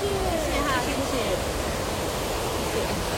谢谢哈谢谢。谢谢。